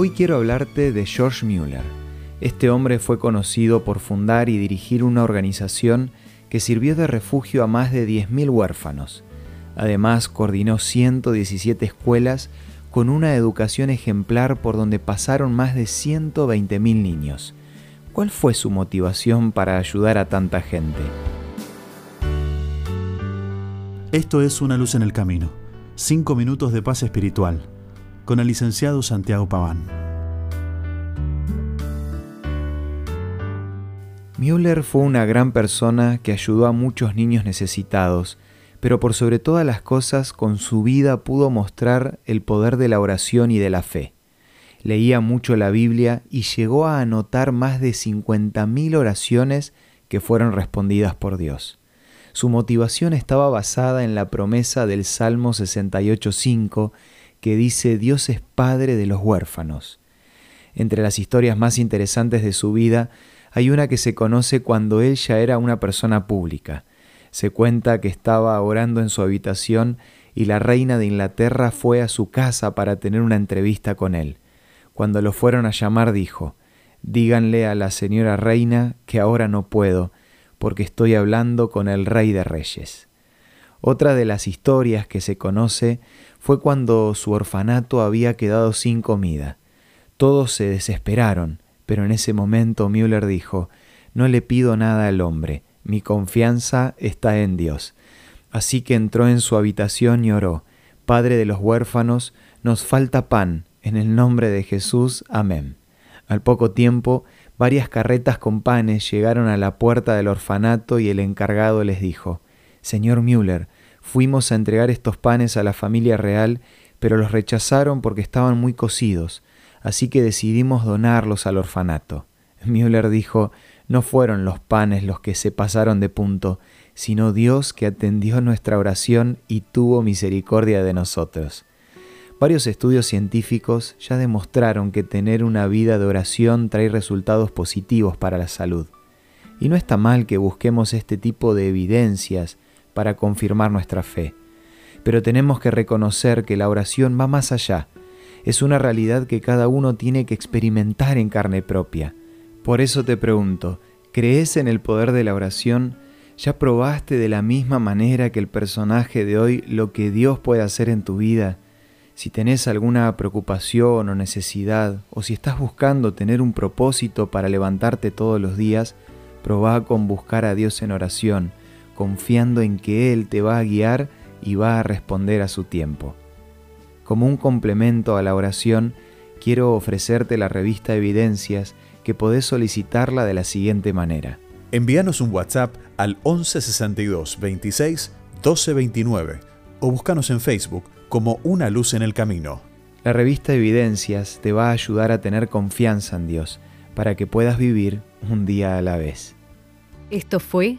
Hoy quiero hablarte de George Mueller. Este hombre fue conocido por fundar y dirigir una organización que sirvió de refugio a más de 10.000 huérfanos. Además, coordinó 117 escuelas con una educación ejemplar por donde pasaron más de 120.000 niños. ¿Cuál fue su motivación para ayudar a tanta gente? Esto es Una luz en el camino. Cinco minutos de paz espiritual. Con el licenciado Santiago Paván. Müller fue una gran persona que ayudó a muchos niños necesitados, pero por sobre todas las cosas con su vida pudo mostrar el poder de la oración y de la fe. Leía mucho la Biblia y llegó a anotar más de 50.000 oraciones que fueron respondidas por Dios. Su motivación estaba basada en la promesa del Salmo 68.5 que dice Dios es Padre de los huérfanos. Entre las historias más interesantes de su vida hay una que se conoce cuando él ya era una persona pública. Se cuenta que estaba orando en su habitación y la reina de Inglaterra fue a su casa para tener una entrevista con él. Cuando lo fueron a llamar dijo, Díganle a la señora reina que ahora no puedo, porque estoy hablando con el Rey de Reyes. Otra de las historias que se conoce fue cuando su orfanato había quedado sin comida. Todos se desesperaron, pero en ese momento Müller dijo, No le pido nada al hombre, mi confianza está en Dios. Así que entró en su habitación y oró, Padre de los huérfanos, nos falta pan, en el nombre de Jesús, amén. Al poco tiempo Varias carretas con panes llegaron a la puerta del orfanato y el encargado les dijo, Señor Müller, fuimos a entregar estos panes a la familia real, pero los rechazaron porque estaban muy cocidos, así que decidimos donarlos al orfanato. Müller dijo, no fueron los panes los que se pasaron de punto, sino Dios que atendió nuestra oración y tuvo misericordia de nosotros. Varios estudios científicos ya demostraron que tener una vida de oración trae resultados positivos para la salud. Y no está mal que busquemos este tipo de evidencias para confirmar nuestra fe. Pero tenemos que reconocer que la oración va más allá. Es una realidad que cada uno tiene que experimentar en carne propia. Por eso te pregunto, ¿crees en el poder de la oración? ¿Ya probaste de la misma manera que el personaje de hoy lo que Dios puede hacer en tu vida? Si tenés alguna preocupación o necesidad, o si estás buscando tener un propósito para levantarte todos los días, probá con buscar a Dios en oración, confiando en que Él te va a guiar y va a responder a su tiempo. Como un complemento a la oración, quiero ofrecerte la revista Evidencias que podés solicitarla de la siguiente manera. Envíanos un WhatsApp al 1162 26 1229 o búscanos en Facebook como una luz en el camino. La revista Evidencias te va a ayudar a tener confianza en Dios para que puedas vivir un día a la vez. Esto fue